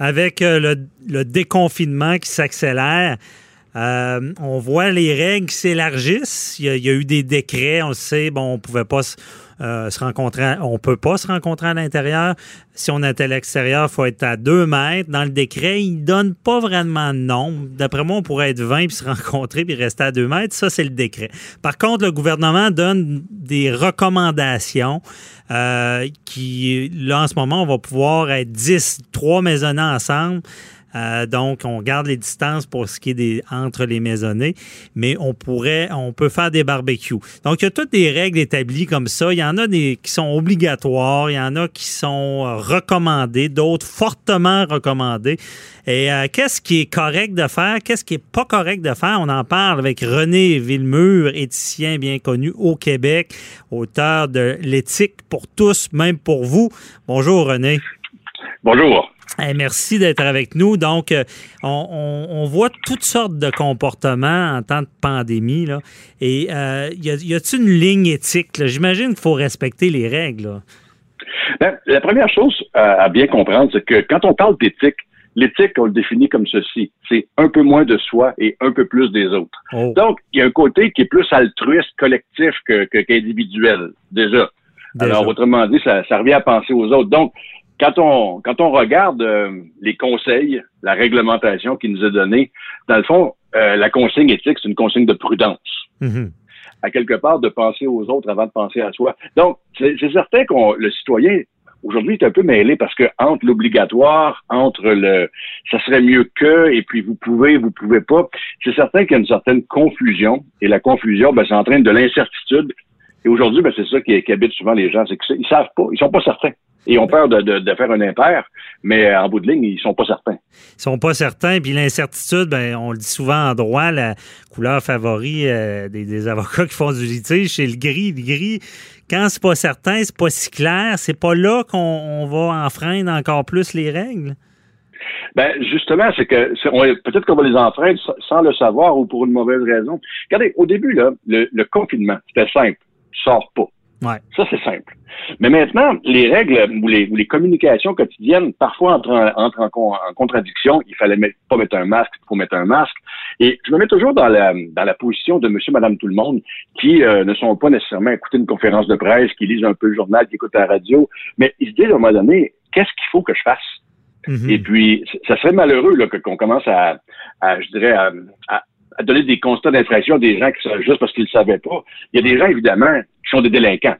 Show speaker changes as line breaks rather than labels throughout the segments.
Avec euh, le, le déconfinement qui s'accélère, euh, on voit les règles qui s'élargissent. Il, y a- il y a eu des décrets, on le sait, bon, on pouvait pas euh, se rencontrer, on peut pas se rencontrer à l'intérieur. Si on est à l'extérieur, faut être à deux mètres. Dans le décret, il donne pas vraiment de nombre. D'après moi, on pourrait être 20 puis se rencontrer puis rester à deux mètres. Ça, c'est le décret. Par contre, le gouvernement donne des recommandations euh, qui, là, en ce moment, on va pouvoir être 10, trois maisonnés ensemble. Euh, donc, on garde les distances pour ce qui est des, entre les maisonnées, mais on pourrait, on peut faire des barbecues. Donc, il y a toutes des règles établies comme ça. Il y en a des qui sont obligatoires, il y en a qui sont euh, recommandées, d'autres fortement recommandées. Et euh, qu'est-ce qui est correct de faire, qu'est-ce qui est pas correct de faire? On en parle avec René Villemur, éthicien bien connu au Québec, auteur de L'éthique pour tous, même pour vous. Bonjour René.
Bonjour.
Eh, merci d'être avec nous. Donc, euh, on, on- on voit toutes sortes de comportements en temps de pandémie. Là. Et euh, y a-t-il une ligne éthique? J'imagine qu'il faut respecter les règles. là.
Ben, la première chose à, à bien comprendre, c'est que quand on parle d'éthique, l'éthique, on le définit comme ceci. C'est un peu moins de soi et un peu plus des autres.
Oh,
Donc, il y a un côté qui est plus altruiste, collectif que, que- qu'individuel, déjà.
déjà.
Alors, autrement dit, ça, ça revient à penser aux autres. Donc, quand on, quand on regarde euh, les conseils, la réglementation qui nous est donnée, dans le fond, euh, la consigne éthique, c'est une consigne de prudence.
Mhm.
à quelque part de penser aux autres avant de penser à soi. Donc, c'est c'est certain qu'on le citoyen aujourd'hui est un peu mêlé parce que entre l'obligatoire, entre le ça serait mieux que et puis vous pouvez, vous pouvez pas, c'est certain qu'il y a une certaine confusion et la confusion, ben, ça entraîne de l'incertitude. Et aujourd'hui, ben, c'est ça qui, qui habite souvent les gens, c'est qu'ils savent pas, ils sont pas certains. Et ils ont peur de, de, de faire un impair, mais euh, en bout de ligne, ils sont pas certains.
Ils sont pas certains. Puis l'incertitude, ben, on le dit souvent en droit, la couleur favori euh, des, des avocats qui font du litige, c'est le gris. Le gris, quand c'est pas certain, c'est pas si clair, c'est pas là qu'on on va enfreindre encore plus les règles.
Ben justement, c'est que peut-être qu'on va les enfreindre sans- sans le savoir ou pour une mauvaise raison. Regardez, au début là, le, le confinement, c'était simple, tu sors pas.
Ouais.
Ça c'est simple. Mais maintenant, les règles ou les, ou les communications quotidiennes, parfois entrent en, contradiction. Il fallait mettre- pas mettre un masque, il faut mettre un masque. Et je me mets toujours dans la dans la position de Monsieur, Madame, tout le monde qui euh, ne sont pas nécessairement à écouter une conférence de presse, qui lisent un peu le journal, qui écoutent la radio, mais ils se disent à un moment donné, qu'est-ce qu'il faut que je fasse?
Mhm.
Et puis, ça serait malheureux qu'on commence à, à, je dirais, à, à- à donner des constats d'infraction à des gens qui sont juste parce qu'ils ne savaient pas. Il y a des gens, évidemment, qui sont des délinquants.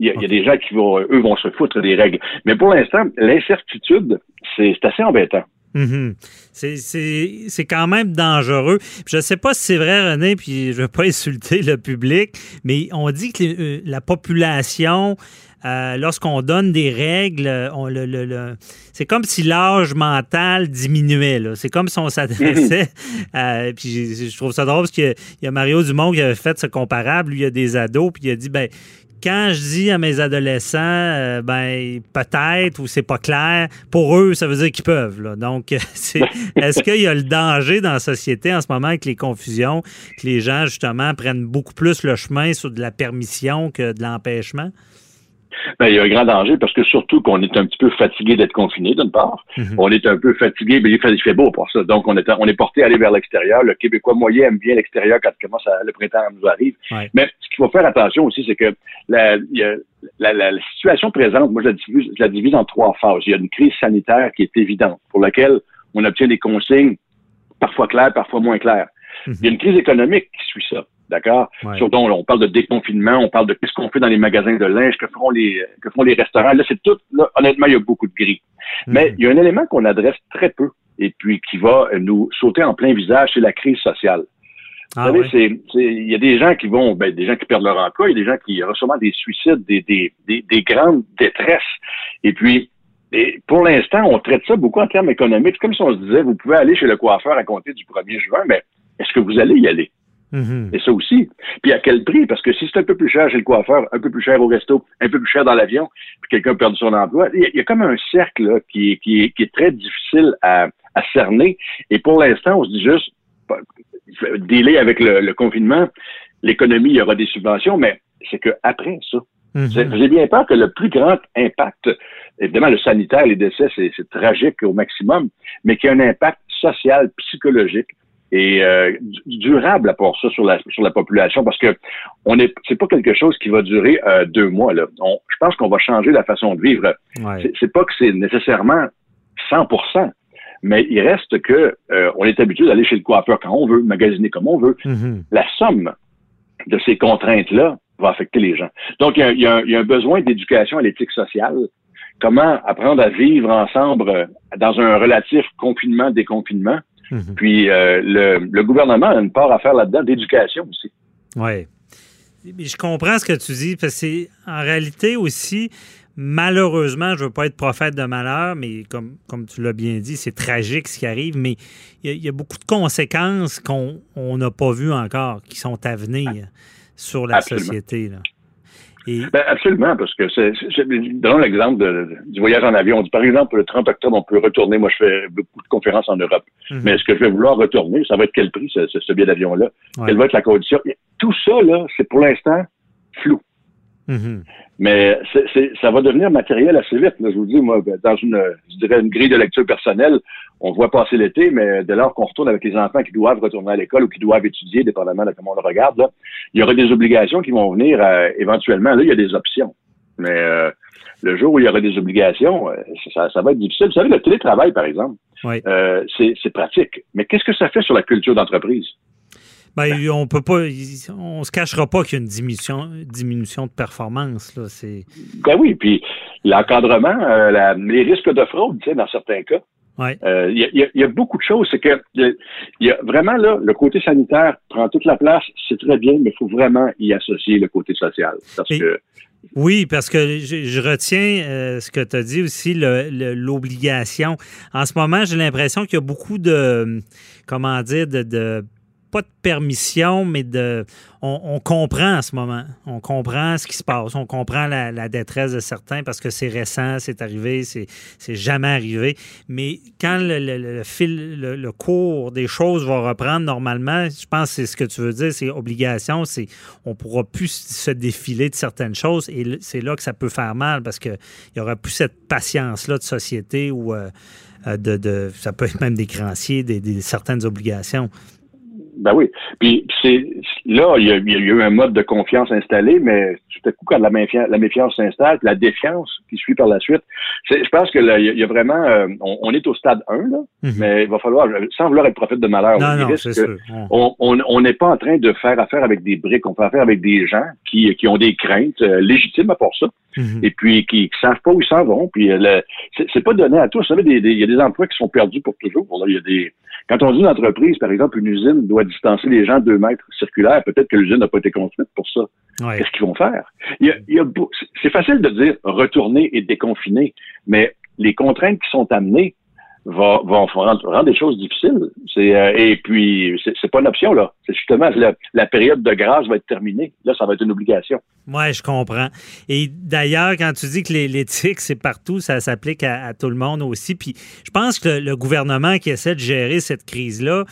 Il y, a, il y a des gens qui vont, eux, vont se foutre des règles. Mais pour l'instant, l'incertitude, c'est assez embêtant.
Mhm. C'est- quand même dangereux. Je ne sais pas si c'est vrai, René, puis je ne veux pas insulter le public, mais on dit que les- euh, la population, euh, lorsqu'on donne des règles, euh, on, le, le- le- c'est comme si l'âge mental diminuait. là. C'est comme si on s'adressait. euh, puis je, je trouve ça drôle parce qu'il y a- il y a Mario Dumont qui avait fait ce comparable. Lui, il y a des ados, puis il a dit ben quand je dis à mes adolescents, euh, ben peut-être ou c'est pas clair, pour eux, ça veut dire qu'ils peuvent. là. Donc, c'est- est-ce qu'il y a le danger dans la société en ce moment avec les confusions, que les gens justement prennent beaucoup plus le chemin sur de la permission que de l'empêchement?
Ben, il y a un grand danger parce que surtout qu'on est un petit peu fatigué d'être confiné, d'une part.
Mhm.
On est un peu fatigué, mais il fait, il fait beau pour ça. Donc, on est, on est porté à aller vers l'extérieur. Le Québécois moyen aime bien l'extérieur quand commence à- le printemps nous arrive.
Ouais.
Mais ce qu'il faut faire attention aussi, c'est que la, il y a- la, la- la situation présente, moi, je la, divise, je la divise en trois phases. Il y a une crise sanitaire qui est évidente, pour laquelle on obtient des consignes parfois claires, parfois moins claires.
Mhm.
Il y a une crise économique qui suit ça. D'accord?
Ouais.
Sur dont on parle de déconfinement, on parle de qu'est-ce qu'on fait dans les magasins de linge, que feront les, que font les restaurants. Là, c'est tout, là, honnêtement, il y a beaucoup de gris. Mais
Mhm.
il y a un élément qu'on adresse très peu et puis qui va nous sauter en plein visage, c'est la crise sociale.
Ah
Vous savez, il y a des gens qui vont, ben, des gens qui perdent leur emploi, il y a des gens qui reçoivent des suicides, des, des, des, des grandes détresses. Et puis, et pour l'instant, on traite ça beaucoup en termes économiques. C'est comme si on se disait, vous pouvez aller chez le coiffeur à compter du 1er juin, mais est-ce que vous allez y aller?
Mhm.
Et ça aussi. Puis à quel prix? Parce que si c'est un peu plus cher chez le coiffeur, un peu plus cher au resto, un peu plus cher dans l'avion, puis quelqu'un perd son emploi, il y, a, comme un cercle là, qui, est, qui, qui, est, très difficile à, à cerner. Et pour l'instant, on se dit juste, délai avec le, le confinement, l'économie, il y aura des subventions, mais c'est qu'après ça,
Mhm.
j'ai bien peur que le plus grand impact, évidemment, le sanitaire, les décès, c'est tragique au maximum, mais qu'il y a un impact social, psychologique et euh, durable à part ça sur la sur la population parce que on est c'est pas quelque chose qui va durer euh, deux mois là. On, je pense qu'on va changer la façon de vivre.
Ouais.
C'est pas que c'est nécessairement 100%, mais il reste que euh, on est habitué d'aller chez le coiffeur quand on veut, magasiner comme on veut.
Mhm.
La somme de ces contraintes là va affecter les gens. Donc, il y a, y a, y a un, besoin d'éducation à l'éthique sociale. Comment apprendre à vivre ensemble euh, dans un relatif confinement-déconfinement.
Mhm.
Puis, euh, le, le, gouvernement a une part à faire là-dedans d'éducation aussi.
Oui. Je comprends ce que tu dis, parce que c'est en réalité aussi, malheureusement, je ne veux pas être prophète de malheur, mais comme, comme tu l'as bien dit, c'est tragique ce qui arrive, mais il y, a, il y a beaucoup de conséquences qu'on n'a pas vues encore, qui sont à venir sur la
Absolument.
société. Là.
Et... Ben absolument, parce que c'est. Donnons l'exemple de, du voyage en avion. On dit, par exemple, le 30 octobre, on peut retourner. Moi, je fais beaucoup de conférences en Europe.
Mhm.
Mm -hmm. Mais est-ce que je vais vouloir retourner? Ça va être quel prix, ce, ce, ce billet d'avion-là?
Ouais.
Quelle va être la condition? Tout ça, là, c'est pour l'instant flou.
Mm -hmm.
Mais c est, c est, ça va devenir matériel assez vite. Là. Je vous dis, moi, dans une, je dirais, une grille de lecture personnelle, on voit passer l'été, mais dès lors qu'on retourne avec les enfants qui doivent retourner à l'école ou qui doivent étudier, dépendamment de comment on le regarde, là, il y aura des obligations qui vont venir euh, éventuellement. Là, il y a des options. Mais euh, le jour où il y aura des obligations, euh, ça, ça, va être difficile. Vous savez, le télétravail, par exemple,
oui.
Euh, c'est pratique. Mais qu'est-ce que ça fait sur la culture d'entreprise?
Ben, on peut pas, on se cachera pas qu'il y a une diminution, diminution de performance. Là,
ben oui, puis l'encadrement, euh, les risques de fraude, tu sais, dans certains cas.
Il
ouais. euh, y, a, y, a, beaucoup de choses. C'est que il y, a vraiment là, le côté sanitaire prend toute la place, c'est très bien, mais il faut vraiment y associer le côté social. Parce
Et,
que
oui, parce que je, je retiens euh, ce que tu as dit aussi, l'obligation. En ce moment, j'ai l'impression qu'il y a beaucoup de, comment dire, de, de pas de permission, mais de. On, comprend en ce moment. On comprend ce qui se passe. On comprend la, détresse de certains parce que c'est récent, c'est arrivé, c'est jamais arrivé. Mais quand le, fil, le, cours des choses va reprendre normalement, je pense que c'est ce que tu veux dire, c'est obligation, c'est on pourra plus se défiler de certaines choses et c'est là que ça peut faire mal parce qu'il y aura plus cette patience-là de société ou euh, de, de, ça peut être même des créanciers, des, des certaines obligations.
Ben oui. Puis c'est là, il y, a, il y, a, eu un mode de confiance installé, mais tout à coup, quand la méfiance, la méfiance s'installe, la défiance qui suit par la suite, je pense que là, il y a vraiment, euh, on, on, est au stade 1, là, mm -hmm. mais il va falloir, sans vouloir être prophète de malheur,
non, non,
que on n'est pas en train de faire affaire avec des briques, on fait affaire avec des gens qui, qui ont des craintes euh, légitimes à part ça. Mm -hmm. Et puis qui ne savent pas où ils s'en vont. Puis c'est pas donné à tous. Vous savez, il y a des emplois qui sont perdus pour toujours. Il y a des, quand on dit une entreprise, par exemple, une usine doit distancer les gens deux mètres circulaires, peut-être que l'usine n'a pas été construite pour ça.
Ouais.
Qu'est-ce qu'ils vont faire? C'est facile de dire retourner et déconfiner, mais les contraintes qui sont amenées vont, rendre, rendre, des choses difficiles. Euh, et puis, c'est pas une option, là. C'est justement la, la, période de grâce va être terminée. Là, ça va être une obligation.
Oui, je comprends. Et d'ailleurs, quand tu dis que l'éthique, c'est partout, ça s'applique à, tout le monde aussi. Puis je pense que le, gouvernement qui essaie de gérer cette crise-là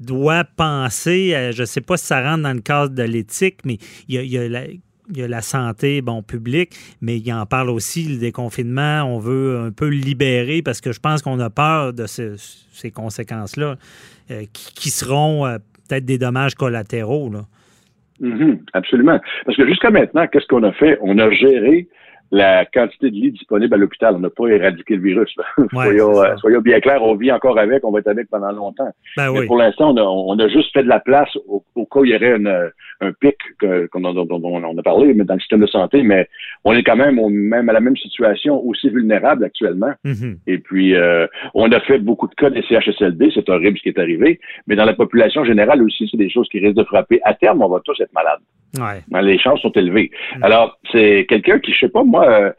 doit penser, à, je ne sais pas si ça rentre dans le cadre de l'éthique, mais il y a, il y a la, il y a la santé bon publique, mais il en parle aussi le déconfinement. On veut un peu le libérer parce que je pense qu'on a peur de ce, ces conséquences-là euh, qui, seront euh, peut-être des dommages collatéraux. Là.
Mm -hmm, absolument. Parce que jusqu'à maintenant, qu'est-ce qu'on a fait? On a géré la quantité de lits disponibles à l'hôpital. On n'a pas éradiqué le virus.
Ouais,
soyons, euh, soyons, bien clairs, on vit encore avec, on va être avec pendant longtemps.
Ben
Mais
oui.
pour l'instant, on a, on a juste fait de la place au, au cas où il y aurait une, un pic que, dont, dont, on a parlé mais dans le système de santé, mais on est quand même, à la même situation, aussi vulnérable actuellement.
Mm -hmm.
Et puis, euh, on a fait beaucoup de cas des CHSLD, c'est horrible ce qui est arrivé, mais dans la population générale aussi, c'est des choses qui risquent de frapper. À terme, on va tous être malades.
Ouais.
Les chances sont élevées.
Mm.
Alors, c'est quelqu'un qui, je sais pas, moi, euh,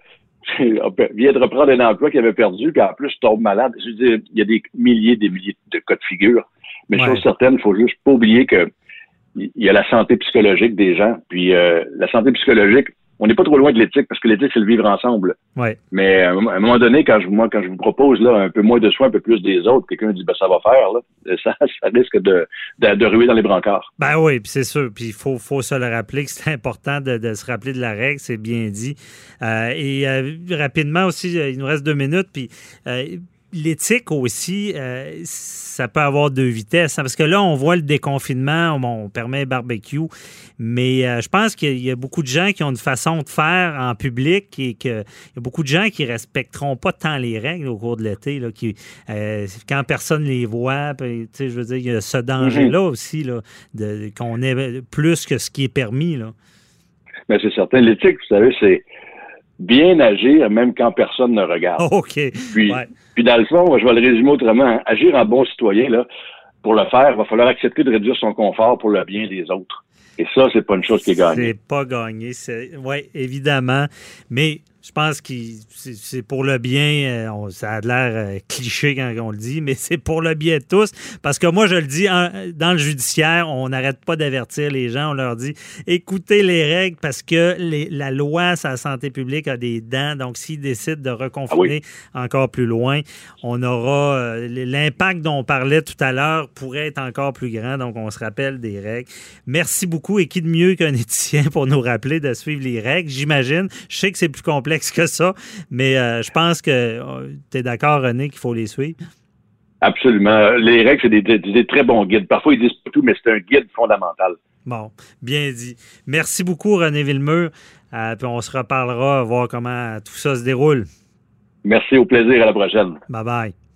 vient de reprendre un emploi qu'il avait perdu, puis en plus tombe malade. Je veux dire, il y a des milliers des milliers de cas de figure. Mais
Ouais.
chose certaine, il faut juste pas oublier que il y a la santé psychologique des gens. Puis euh, la santé psychologique, on n'est pas trop loin de l'éthique, parce que l'éthique, c'est le vivre ensemble.
Ouais.
Mais à un moment- à un moment donné, quand je, moi, quand je vous propose là, un peu moins de soins, un peu plus des autres, quelqu'un dit ben ça va faire, là, ça, ça risque de, de, de ruer dans les brancards.
Ben oui, puis c'est sûr. Puis il faut, faut se le rappeler que c'est important de, de se rappeler de la règle, c'est bien dit. Euh, et euh, rapidement aussi, euh, il nous reste deux minutes, puis euh, l'éthique aussi, euh, ça peut avoir deux vitesses. hein, parce que là, on voit le déconfinement, on, on permet barbecue, mais euh, je pense qu'il y, a- beaucoup de gens qui ont une façon de faire en public et qu'il y a beaucoup de gens qui respecteront pas tant les règles au cours de l'été, là, qui, euh, quand personne les voit, puis, tu sais, je veux dire, il y a ce danger-là aussi, là, de, qu'on ait plus que ce qui est permis. Là.
Mais c'est certain, l'éthique, vous savez, c'est bien agir même quand personne ne regarde.
OK.
Puis,
Ouais.
puis dans le fond, je vais le résumer autrement. Agir en bon citoyen, là, pour le faire, il va falloir accepter de réduire son confort pour le bien des autres. Et ça, c'est pas une chose qui est gagnée.
C'est pas gagné. Oui, évidemment. Mais je pense que c'est pour le bien. euh, ça a l'air euh, cliché quand on le dit, mais c'est pour le bien de tous. Parce que moi, je le dis, dans le judiciaire, on n'arrête pas d'avertir les gens. On leur dit écoutez les règles parce que les- la loi sur la santé publique a des dents. Donc, s'ils décident de reconfiner encore plus loin, on aura euh, l'impact dont on parlait tout à l'heure pourrait être encore plus grand. Donc, on se rappelle des règles. Merci beaucoup. Et qui de mieux qu'un éthicien pour nous rappeler de suivre les règles, j'imagine. Je sais que c'est plus complexe que ça, mais euh, je pense que tu es d'accord, René, qu'il faut les suivre?
Absolument. Les règles, c'est des, des- des très bons guides. Parfois, ils disent pas tout, mais c'est un guide fondamental.
Bon, bien dit. Merci beaucoup, René Villemur. Euh, puis on se reparlera, voir comment tout ça se déroule.
Merci, au plaisir, à la prochaine.
Bye bye.